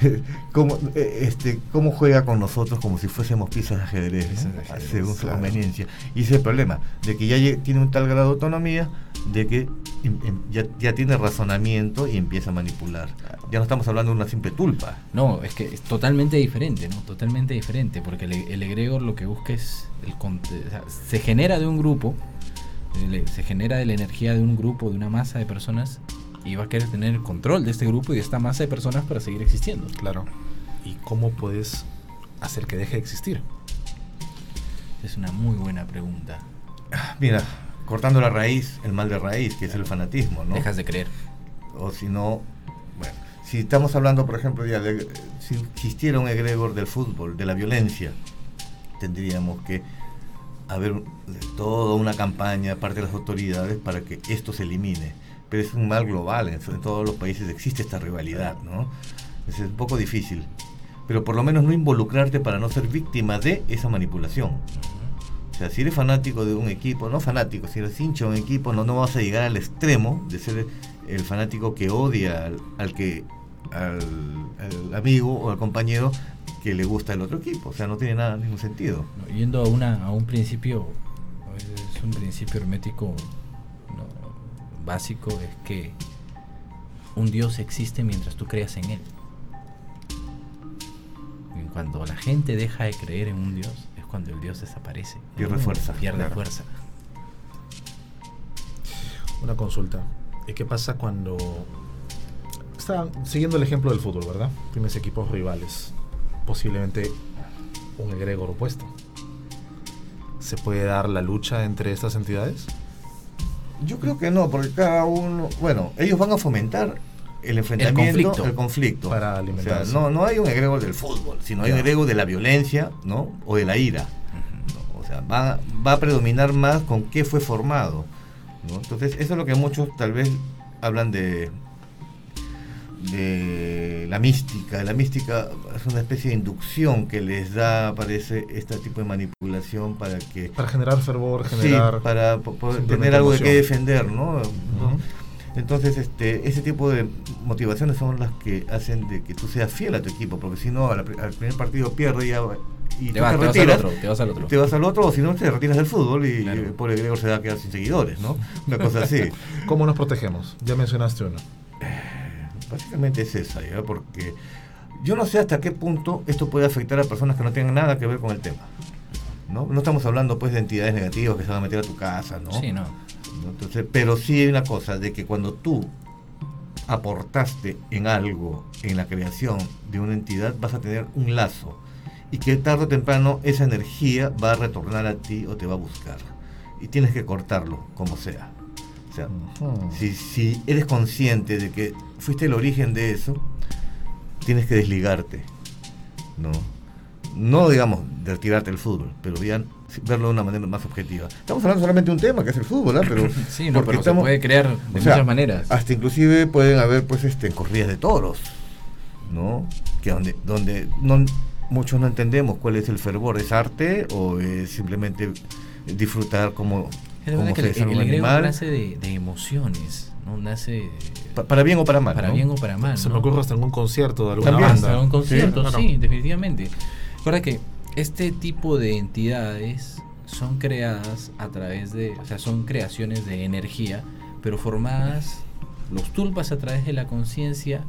cómo, eh, este, cómo juega con nosotros como si fuésemos piezas de ajedrez, ¿no? Piezas de ajedrez, según su claro. conveniencia. Y ese es el problema, de que ya tiene un tal grado de autonomía, de que ya, ya tiene razonamiento y empieza a manipular. Ya no estamos hablando de una simple tulpa. no, es que es totalmente diferente, ¿no? Totalmente diferente, porque el, el egregor lo que busca es el o sea, se genera de un grupo, se genera de la energía de un grupo, de una masa de personas y va a querer tener el control de este grupo y de esta masa de personas para seguir existiendo. Claro. ¿Y cómo puedes hacer que deje de existir? Es una muy buena pregunta. Mira, cortando la raíz, el mal de raíz, que es el fanatismo, ¿no? Dejas de creer. O si no, bueno, si estamos hablando, por ejemplo, ya de- si existiera un egregor del fútbol, de la violencia, tendríamos que haber toda una campaña de parte de las autoridades para que esto se elimine. Pero es un mal global, en, en todos los países existe esta rivalidad, ¿no? Es un poco difícil. Pero por lo menos no involucrarte para no ser víctima de esa manipulación. O sea, si eres fanático de un equipo, no fanático, si eres hincha de un equipo, no, no vas a llegar al extremo de ser el fanático que odia al, al que al, amigo o al compañero que le gusta el otro equipo. O sea, no tiene nada, ningún sentido. Yendo a una a un principio, es un principio hermético básico, es que un Dios existe mientras tú creas en él. Cuando la gente deja de creer en un Dios, cuando el Dios desaparece. Pierde fuerza, Pierde claro. fuerza. Una consulta. ¿Y qué pasa cuando... Está siguiendo el ejemplo del fútbol, ¿verdad? Tienes equipos rivales. Posiblemente un egregor opuesto. ¿Se puede dar la lucha entre estas entidades? Yo creo que no, porque cada uno, bueno, ellos van a fomentar el enfrentamiento, conflicto. el conflicto. Para o sea, no, no hay un egregor del fútbol, sino hay un egregor de la violencia, ¿no? O de la ira. ¿no? O sea, va, va a predominar más con qué fue formado. ¿no? Entonces, eso es lo que muchos tal vez hablan de de la mística. La mística es una especie de inducción que les da, parece, este tipo de manipulación para que Para generar fervor, Sí, generar... para poder tener algo de qué defender, ¿no? Entonces, este, ese tipo de motivaciones son las que hacen de que tú seas fiel a tu equipo, porque si no, al, al primer partido pierde ya y te, vas, te, retiras, al otro, te vas al otro. Te vas al otro, o si no, te retiras del fútbol y claro. el Gregor se va a quedar sin seguidores, ¿no? Una cosa así. ¿Cómo nos protegemos? Ya mencionaste uno. Básicamente es esa, ¿ya? Porque yo no sé hasta qué punto esto puede afectar a personas que no tengan nada que ver con el tema. ¿no? No estamos hablando pues de entidades negativas que se van a meter a tu casa, ¿no? Sí, no. Entonces, pero sí hay una cosa, de que cuando tú aportaste en algo, en la creación de una entidad, vas a tener un lazo. Y que tarde o temprano esa energía va a retornar a ti o te va a buscar. Y tienes que cortarlo, como sea. O sea, uh -huh. si, si eres consciente de que fuiste el origen de eso, tienes que desligarte. ¿no? no digamos de retirarte del fútbol, pero bien verlo de una manera más objetiva. Estamos hablando solamente de un tema que es el fútbol, ¿eh? pero sí, no, pero estamos, se puede crear de muchas sea, maneras. Hasta inclusive pueden haber pues este corridas de toros, ¿no? Que donde donde no muchos no entendemos cuál es el fervor, es arte o es simplemente disfrutar como como que el, el animal nace de, de emociones, ¿no? Nace pa, para bien o para mal, para ¿no? bien o para mal. Se ¿no? me ocurre hasta algún concierto de alguna También, banda. Hasta un concierto, Sí, sí, definitivamente. Recuerda que este tipo de entidades son creadas a través de, o sea, son creaciones de energía, pero formadas los tulpas a través de la conciencia,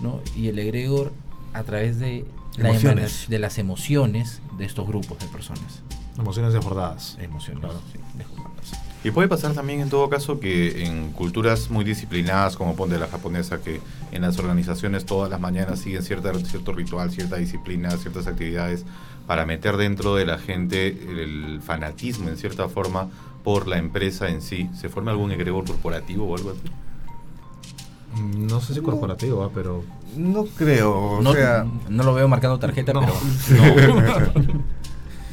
¿no? Y el egregor a través de la Emociones. de las emociones de estos grupos de personas. Emociones desbordadas. Emociones, Claro. sí, desbordadas. Y puede pasar también en todo caso que en culturas muy disciplinadas, como ponte la japonesa, que en las organizaciones todas las mañanas siguen cierta, cierto ritual, cierta disciplina, ciertas actividades, para meter dentro de la gente el fanatismo en cierta forma por la empresa en sí. ¿Se forma algún egregor corporativo o algo así? Mm, No sé si corporativo, ¿ah? pero No creo, o no, sea, no lo veo marcando tarjeta, No. pero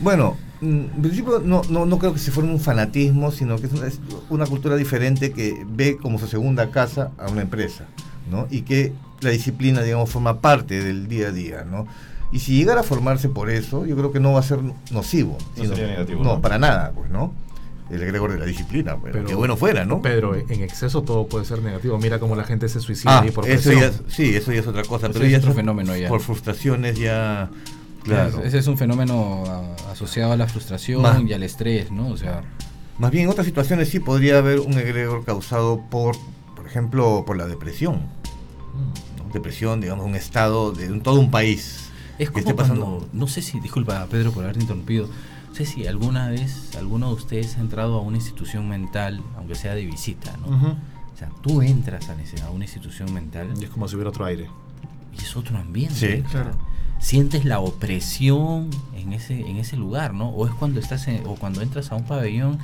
bueno, mm, en principio no, no, no creo que se forme un fanatismo, sino que es una, es una cultura diferente que ve como su segunda casa a una empresa, ¿no? Y que la disciplina, digamos, forma parte del día a día, ¿no? Y si llegara a formarse por eso, yo creo que no va a ser nocivo. No sería negativo, No, ¿no? para nada, pues, ¿no? El egregor de la disciplina, pues, Pero- que bueno fuera, ¿no? Pedro, en exceso todo puede ser negativo. Mira cómo la gente se suicida Ah, ahí por eso ya, sí, eso ya es otra cosa, Eso pero es ya otro es fenómeno ya. por frustraciones ya, claro. ese es un fenómeno ah, asociado a la frustración Más- y al estrés, ¿no? O sea, Más bien en otras situaciones sí podría haber un egregor causado por, por ejemplo, por la depresión. ¿no? Depresión, digamos, un estado de un- todo un país. Es que como esté pasando- cuando, no sé si, disculpa Pedro por haberte interrumpido, no sé si alguna vez alguno de ustedes ha entrado a una institución mental, aunque sea de visita, ¿no? O sea, tú entras a, una institución mental Y es como si hubiera otro aire. y es otro ambiente. Sí, claro. Sientes la opresión en ese, en ese lugar, ¿no? O es cuando estás en- o cuando entras a un pabellón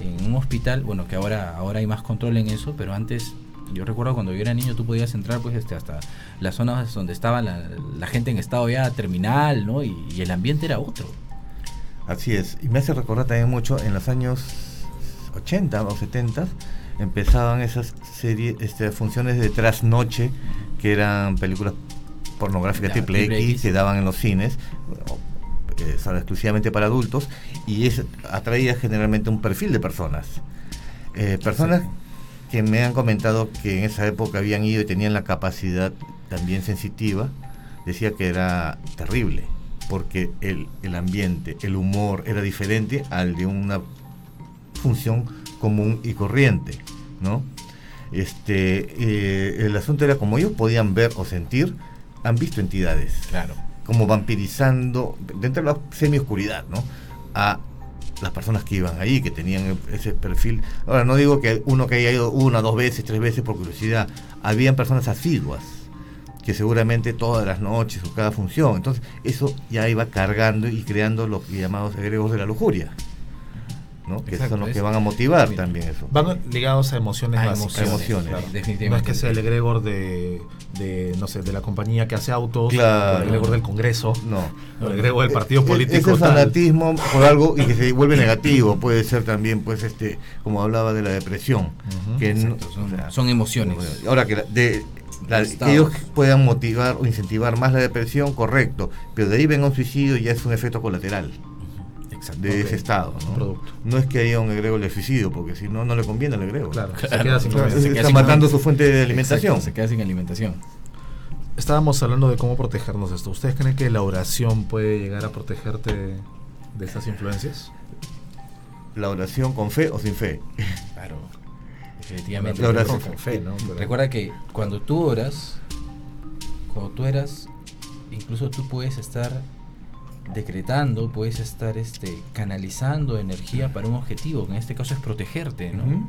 en un hospital, bueno, que ahora, ahora hay más control en eso, pero antes yo recuerdo cuando yo era niño tú podías entrar pues este, hasta las zonas donde estaba la, la gente en estado ya terminal, ¿no? Y, y el ambiente era otro. Así es. Y me hace recordar también mucho en los años 80 o 70 empezaban esas series, este, funciones de trasnoche que eran películas pornográficas triple X que daban en los cines. eh, son exclusivamente para adultos y es, atraía generalmente un perfil de personas. Eh, personas. Que me han comentado que en esa época habían ido y tenían la capacidad también sensitiva, decía que era terrible, porque el, el ambiente, el humor era diferente al de una función común y corriente, ¿no? Este, eh, el asunto era como ellos podían ver o sentir, han visto entidades Claro. como vampirizando dentro de la semi-oscuridad, ¿no? A las personas que iban ahí, que tenían ese perfil. Ahora, no digo que uno que haya ido una, dos veces, tres veces por curiosidad. Habían personas asiduas, que seguramente todas las noches o cada función. Entonces, eso ya iba cargando y creando los llamados egregos de la lujuria, ¿no? Que Exacto, son los es- que van a motivar también eso. Van ligados a emociones A básicas. emociones, claro. definitivamente. No es que sea el egregor de, de, no sé, de la compañía que hace autos, Claro. el egregor del Congreso, No. el egregor del partido E- político. Ese tal. fanatismo por algo y que se vuelve negativo puede ser también, pues, este, como hablaba de la depresión. Que Exacto, son, o sea, son emociones. Ahora que, la- de, la- que ellos puedan motivar o incentivar más la depresión, correcto, pero de ahí venga un suicidio ya es un efecto colateral. De ese estado. ¿no? producto. No es que haya un egregor de suicidio, porque si no, no le conviene al egregor. Claro, se queda sin claro, comer. se queda Está sin matando su fuente de alimentación. Exacto, se queda sin alimentación. Estábamos hablando de cómo protegernos de esto. ¿Ustedes creen que la oración puede llegar a protegerte de estas influencias? La oración con fe o sin fe. Claro. Definitivamente. La oración con fe, ¿no? Pero- Recuerda que cuando tú oras, cuando tú eras, incluso tú puedes estar decretando, puedes estar este, canalizando energía para un objetivo, que en este caso es protegerte, ¿no?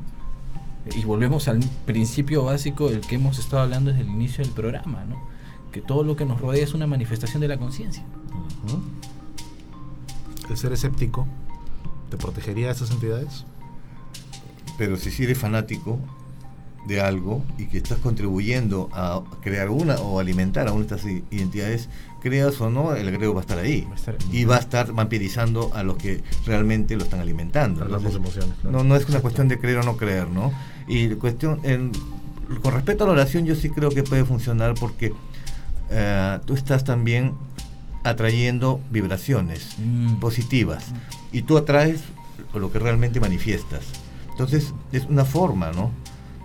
Y volvemos al principio básico del que hemos estado hablando desde el inicio del programa, ¿no? Que todo lo que nos rodea es una manifestación de la conciencia. Ujú. ¿El ser escéptico te protegería de estas entidades? Pero si sí eres fanático de algo y que estás contribuyendo a crear una o alimentar a una de estas identidades, creas o no, el egregor va a estar ahí. Va a estar- y va a estar vampirizando a los que realmente lo están alimentando. Entonces, emociones. claro. no, no es una cuestión de creer o no creer, ¿no? Y cuestión, en, con respecto a la oración, yo sí creo que puede funcionar porque eh, tú estás también atrayendo vibraciones Mm. positivas y tú atraes lo que realmente manifiestas. Entonces es una forma, ¿no?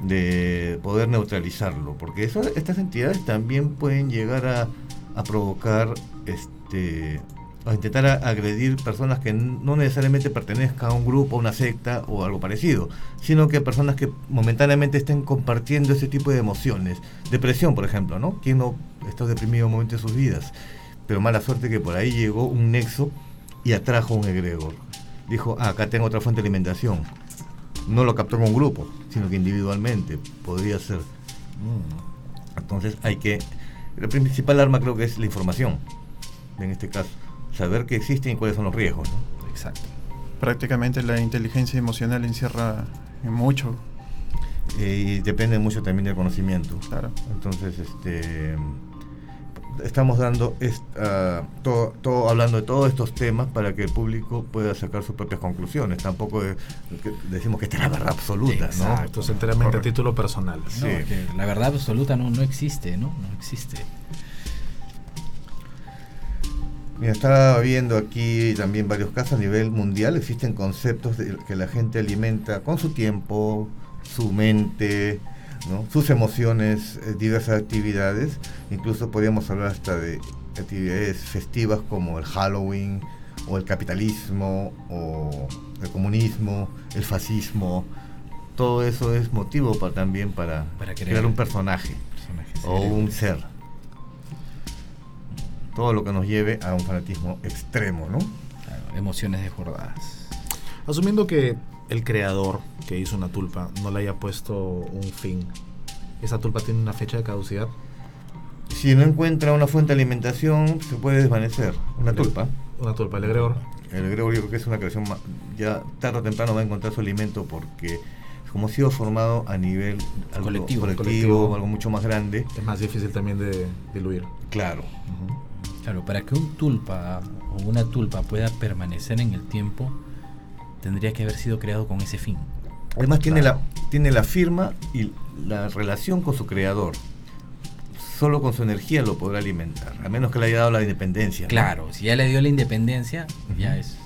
de poder neutralizarlo, porque eso, estas entidades también pueden llegar a, a provocar, este, a intentar agredir personas que no necesariamente pertenezcan a un grupo, a una secta o algo parecido, sino que personas que momentáneamente estén compartiendo ese tipo de emociones, depresión, por ejemplo, ¿no? ¿Quién no está deprimido en un momento de sus vidas? Pero mala suerte que por ahí llegó un nexo y atrajo un egregor. Dijo, ah, acá tengo otra fuente de alimentación. No lo captó con un grupo, sino que individualmente podría ser. Mm. Entonces hay que... La principal arma creo que es la información, en este caso. Saber que existen y cuáles son los riesgos. ¿no? Exacto. Prácticamente la inteligencia emocional encierra en mucho, Eh, y depende mucho también del conocimiento. claro. Entonces, este, estamos dando, esta, todo, todo, hablando de todos estos temas para que el público pueda sacar sus propias conclusiones. Tampoco que decimos que esta es la verdad absoluta, Exacto, ¿no? es enteramente a Correcto. título personal. No, Sí. que la verdad absoluta no, no existe, ¿no? No existe. Mira, estaba viendo aquí también varios casos a nivel mundial. Existen conceptos de- que la gente alimenta con su tiempo, su mente, ¿no? sus emociones, eh, diversas actividades. Incluso podríamos hablar hasta de actividades festivas como el Halloween, o el capitalismo, o el comunismo, el fascismo. Todo eso es motivo para, también para, Para crear- crear un personaje Personajes o un ser. Todo lo que nos lleve a un fanatismo extremo, ¿no? Claro, emociones desbordadas. Asumiendo que el creador que hizo una tulpa no le haya puesto un fin, ¿esa tulpa tiene una fecha de caducidad? Si no encuentra una fuente de alimentación, se puede desvanecer. Una tulpa. Una tulpa, el egregor. El egregor yo creo que es una creación ya tarde o temprano va a encontrar su alimento porque como ha sido formado a nivel algo Colectivo. colectivo, Colectivo. algo mucho más grande, Es más difícil también de diluir. claro. Claro, para que un tulpa o una tulpa pueda permanecer en el tiempo, tendría que haber sido creado con ese fin. Además tiene, Claro. la, tiene la firma y la relación con su creador. Solo con su energía lo podrá alimentar, a menos que le haya dado la independencia. ¿no? Claro, si ya le dio la independencia, ya es,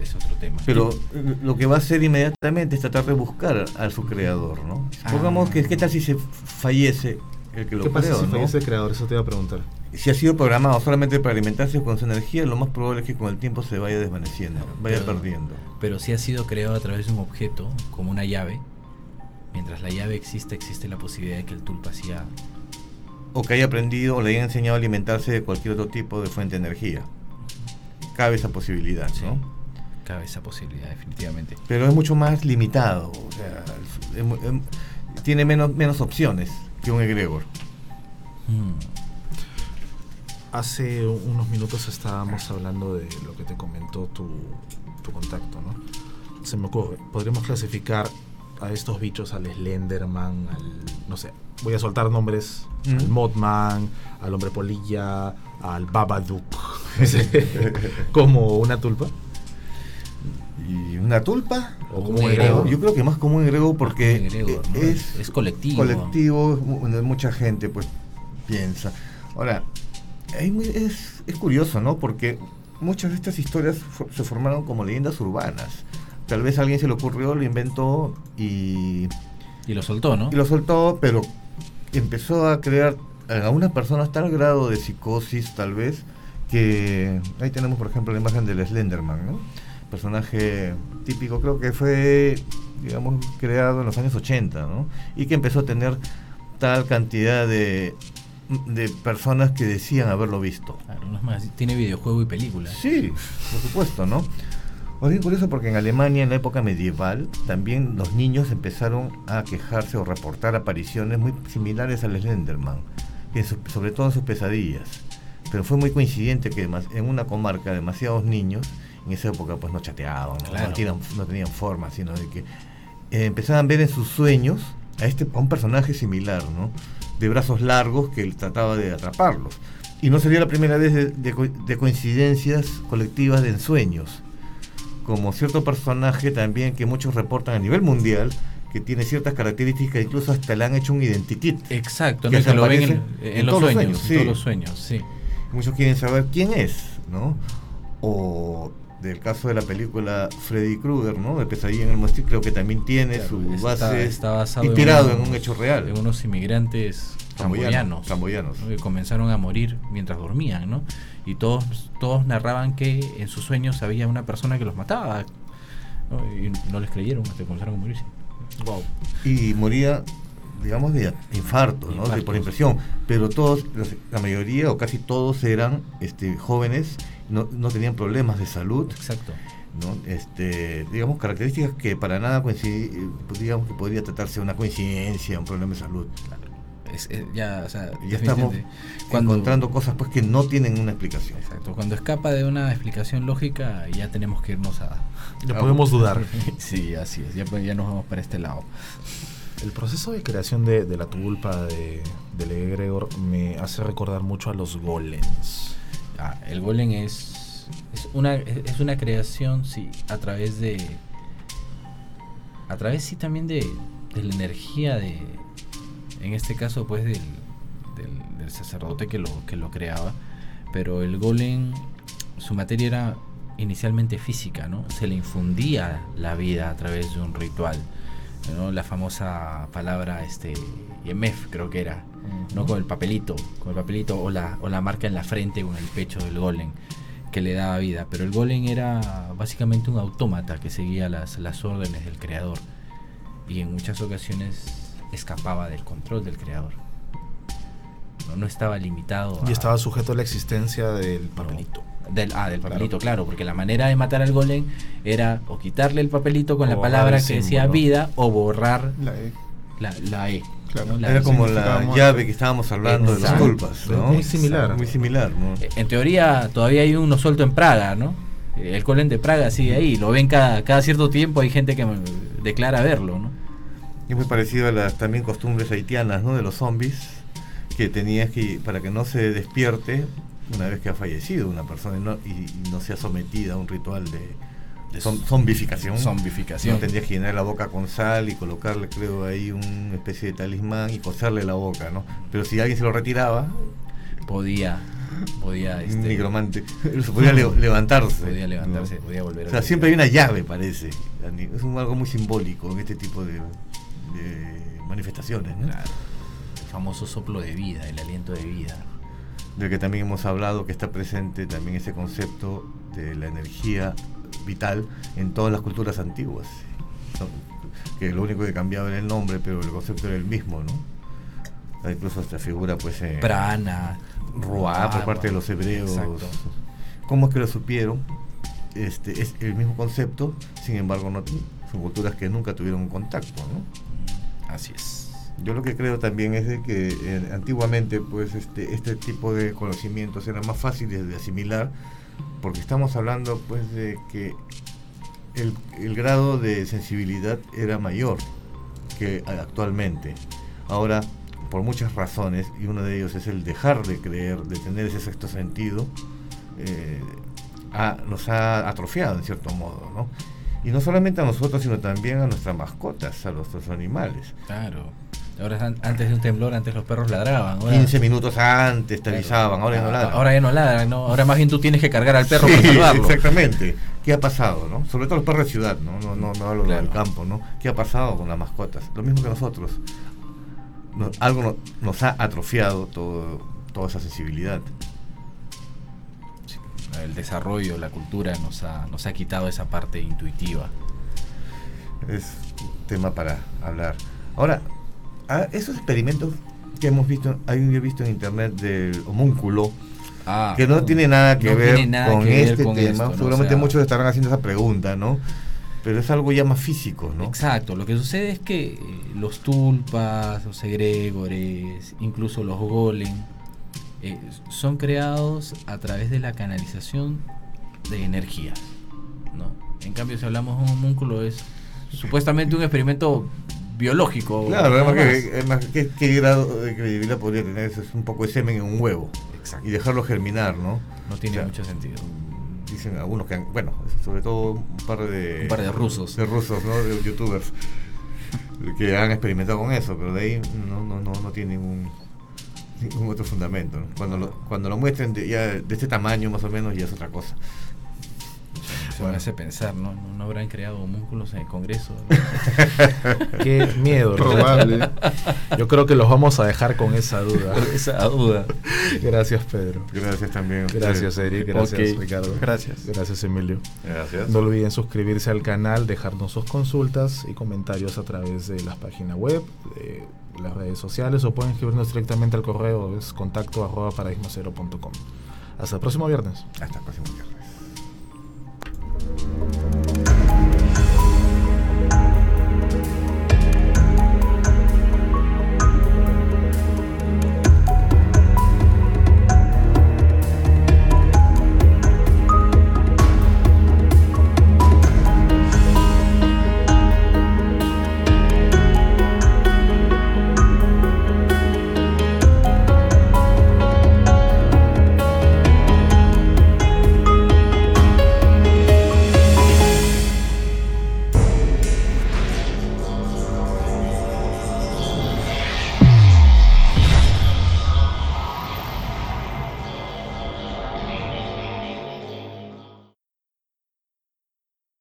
es, es otro tema. Pero eh, lo que va a hacer inmediatamente es tratar de buscar a su creador, ¿no? Ah. Supongamos que, ¿qué tal si se fallece el que lo ¿Qué pasa creó, si no? fallece el creador? Eso te iba a preguntar. Si ha sido programado solamente para alimentarse con su energía, lo más probable es que con el tiempo se vaya desvaneciendo, vaya Pero- perdiendo. Pero si ha sido creado a través de un objeto, como una llave, mientras la llave existe, existe la posibilidad de que el tulpa sea... O que haya aprendido o le haya enseñado a alimentarse de cualquier otro tipo de fuente de energía. Cabe esa posibilidad, ¿no? Cabe esa posibilidad, definitivamente. Pero es mucho más limitado, o sea, es tiene menos, menos opciones que un egregor. Mm, Hace unos minutos estábamos hablando de lo que te comentó tu, tu contacto, ¿no? Se me ocurre, podríamos clasificar a estos bichos, al Slenderman, al, no sé, voy a soltar nombres, Mm. al Mothman, al Hombre Polilla, al Babadook, como una tulpa. ¿Y una tulpa? O como un egregor. Yo creo que más como un egregor porque un egregor, ¿no? es, Es colectivo. colectivo, mu- mucha gente pues piensa. Ahora, es, es curioso, ¿no? Porque muchas de estas historias se formaron como leyendas urbanas. Tal vez a alguien se le ocurrió, lo inventó y... Y lo soltó, ¿no? Y lo soltó, pero empezó a crear a unas personas tal grado de psicosis, tal vez, que ahí tenemos, por ejemplo, la imagen del Slenderman, ¿no? Personaje típico, creo que fue, digamos, creado en los años 80, ¿no? Y que empezó a tener tal cantidad de, de personas que decían haberlo visto. Claro, no es más, tiene videojuego y película. Sí, por supuesto, ¿no? Es bien curioso porque en Alemania, en la época medieval, también los niños empezaron a quejarse o reportar apariciones muy similares al Slenderman, sobre todo en sus pesadillas. Pero fue muy coincidente que en una comarca demasiados niños, en esa época pues no chateaban, no, tenían, forma, sino de que eh, empezaban a ver en sus sueños a, este, a un personaje similar, ¿no? De brazos largos que él trataba de atraparlos. Y no sería la primera vez de, de coincidencias colectivas de ensueños como cierto personaje también que muchos reportan a nivel mundial, que tiene ciertas características, incluso hasta le han hecho un identikit. Exacto, que, lo ven en, los sueños, sí. todos los sueños, sí. Muchos quieren saber quién es, ¿no? O del caso de la película Freddy Krueger, ¿no? De Pesadilla en el Mostil, creo que también tiene su base está, inspirado en, un hecho real. En unos inmigrantes camboyanos, camboyanos. que comenzaron a morir mientras dormían, ¿no? Y todos, todos narraban que en sus sueños había una persona que los mataba. Y no les creyeron hasta que comenzaron a morirse. Wow. Y moría, digamos, de infarto, ¿no? por impresión. Pero todos, la mayoría o casi todos eran este, jóvenes, no, no tenían problemas de salud. Exacto. ¿no? Este, digamos, características que para nada digamos que podría tratarse de una coincidencia, un problema de salud ya, o sea, ya estamos encontrando cosas pues que no tienen una explicación. Exacto, cuando escapa de una explicación lógica ya tenemos que irnos a... Ya podemos dudar. sí, así es, ya, ya nos vamos para este lado. El proceso de creación de, la tulpa de, de Gregor me hace recordar mucho a los golems. Ah, el golem es, es, una, es una creación, sí, a través de... A través, sí, también de, la energía de, en este caso pues del, del, sacerdote que lo, que lo creaba, pero el golem, su materia era inicialmente física, ¿no? Se le infundía la vida a través de un ritual. La famosa palabra, este, Yemef creo que era, ¿no? Con el papelito, con el papelito o la, o la marca en la frente o en el pecho del golem que le daba vida, pero el golem era básicamente un autómata que seguía las, las órdenes del creador y en muchas ocasiones escapaba del control del creador. No, estaba limitado. Y estaba sujeto a la existencia del papelito. del, ah, del papelito, claro. porque la manera de matar al golem era o quitarle el papelito con la palabra que decía vida o borrar la E. La, e era como la llave que estábamos hablando de las culpas. Muy similar. Muy similar, En teoría, todavía hay uno suelto en Praga, ¿no? El golem de Praga sigue ahí. Lo ven cada, cada cierto tiempo. Hay gente que declara verlo, ¿no? Es muy parecido a las también costumbres haitianas, ¿no? De los zombies, que tenías que, para que no se despierte una vez que ha fallecido una persona y no, y, no sea sometida a un ritual de, zombificación. Zombificación. No tendrías que llenar la boca con sal y colocarle, creo, ahí una especie de talismán y coserle la boca, ¿no? Pero si alguien se lo retiraba... Podía podía este, nigromante podía levantarse podía levantarse podía volver o sea siempre hay una llave parece es un, algo muy simbólico en este tipo de, de manifestaciones. ¿no? El famoso soplo de vida, el aliento de vida. Del que también hemos hablado, que está presente también ese concepto de la energía vital en todas las culturas antiguas. Que lo único que cambiaba era el nombre, pero el concepto era el mismo, ¿no? Incluso esta figura, pues. Eh, Prana. Ruá, por parte de los hebreos. ¿Cómo es que lo supieron? Este, es el mismo concepto, sin embargo, no, son culturas que nunca tuvieron contacto, ¿no? Así es. Yo lo que creo también es de que eh, antiguamente pues este, este tipo de conocimientos eran más fáciles de asimilar porque estamos hablando pues de que el, grado de sensibilidad era mayor que actualmente. Ahora, por muchas razones, y uno de ellos es el dejar de creer, de tener ese sexto sentido, eh, nos ha atrofiado en cierto modo, ¿no? Y no solamente a nosotros, sino también a nuestras mascotas, a nuestros animales. Claro. Ahora es an- antes de un temblor, antes los perros ladraban. Ahora, 15 minutos antes te avisaban, ahora ya no ladran. Ahora ya no ladran, ¿no? Ahora más bien tú tienes que cargar al perro Sí, para salvarlo. Exactamente. ¿Qué ha pasado, no? Sobre todo los perros de ciudad, ¿no? No, no, no hablo Claro. del campo, ¿no? ¿Qué ha pasado con las mascotas? Lo mismo que nosotros. No- algo no- nos ha atrofiado todo, toda esa sensibilidad. El desarrollo, la cultura nos ha, nos ha quitado esa parte intuitiva. Es tema para hablar. Ahora, a esos experimentos que hemos visto, hay un he visto en internet del homúnculo, Ah, que no tiene nada que no ver nada con que ver este con tema. esto, ¿no? Seguramente O sea, muchos estarán haciendo esa pregunta, ¿no? Pero es algo ya más físico, ¿no? Exacto, lo que sucede es que eh, los tulpas, los egregores, incluso los golem, eh, son creados a través de la canalización de energías. ¿no? En cambio, si hablamos de un homúnculo, es supuestamente un experimento biológico. Claro, además, más. que, además, ¿qué, qué grado de credibilidad podría tener eso? Es un poco de semen en un huevo Exacto. y dejarlo germinar, ¿no? No tiene O sea, mucho sentido. Dicen algunos que han, bueno, sobre todo un par de... Un par de rusos. De rusos, ¿no? De youtubers que han experimentado con eso, pero de ahí no, no, no, no tiene ningún, ningún otro fundamento. ¿no? Cuando, lo, cuando lo muestren de, ya de este tamaño más o menos ya es otra cosa. Se me hace pensar, ¿no? ¿no? no habrán creado homúnculos en el Congreso? Qué miedo. Probable. Yo creo que los vamos a dejar con esa duda. Esa duda. Gracias, Pedro. Gracias también. Gracias, Eric. Gracias. Ricardo. Gracias. Gracias, Emilio. Gracias. No olviden suscribirse al canal, dejarnos sus consultas y comentarios a través de la página web, de las redes sociales o pueden escribirnos directamente al correo, es contacto arroba paradigmacero.com. Hasta el próximo viernes. Hasta el próximo viernes. Thank you.